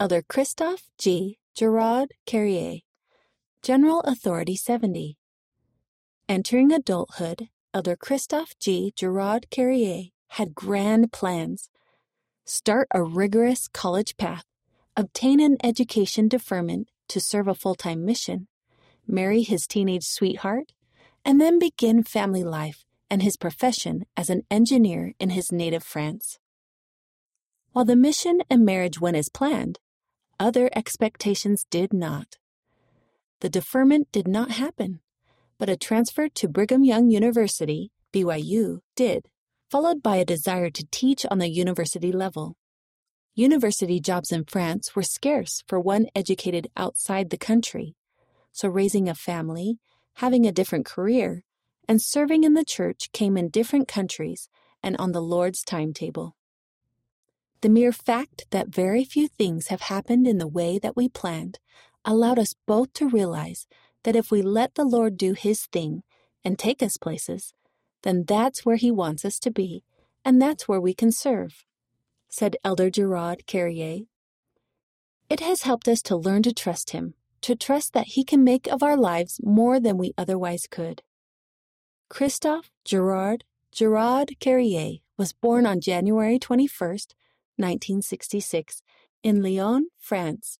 Elder Christophe G. Gerard Carrier, General Authority 70. Entering adulthood, Elder Christophe G. Giraud-Carrier had grand plans. Start a rigorous college path, obtain an education deferment to serve a full time mission, marry his teenage sweetheart, and then begin family life and his profession as an engineer in his native France. While the mission and marriage went as planned, other expectations did not. The deferment did not happen, but a transfer to Brigham Young University, BYU, did, followed by a desire to teach on the university level. University jobs in France were scarce for one educated outside the country, so raising a family, having a different career, and serving in the church came in different countries and on the Lord's timetable. The mere fact that very few things have happened in the way that we planned allowed us both to realize that if we let the Lord do His thing and take us places, then that's where He wants us to be, and that's where we can serve, said Elder Giraud-Carrier. It has helped us to learn to trust Him, to trust that He can make of our lives more than we otherwise could. Christophe Gerard Giraud-Carrier was born on January 21st, 1966, in Lyon, France,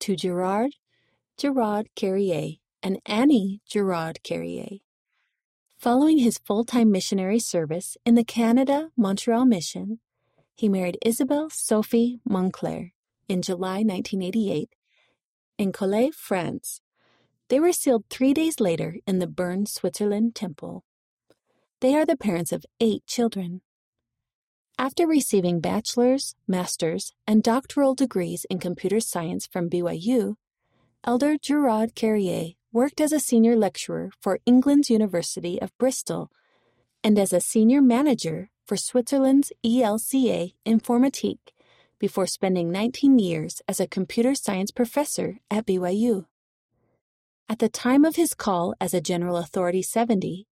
to Gerard Giraud-Carrier and Annie Giraud-Carrier. Following his full time missionary service in the Canada Montreal Mission, he married Isabelle Sophie Monclair in July 1988 in Collet, France. They were sealed three days later in the Bern, Switzerland temple. They are the parents of eight children. After receiving bachelor's, master's, and doctoral degrees in computer science from BYU, Elder Giraud-Carrier worked as a senior lecturer for England's University of Bristol and as a senior manager for Switzerland's ELCA Informatique before spending 19 years as a computer science professor at BYU. At the time of his call as a General Authority 70,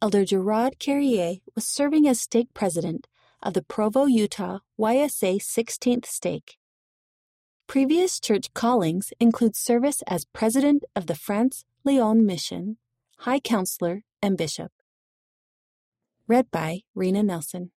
Elder Giraud-Carrier was serving as stake president of the Provo, Utah YSA 16th stake. Previous church callings include service as president of the France Lyon Mission, high counselor, and bishop. Read by Rena Nelson.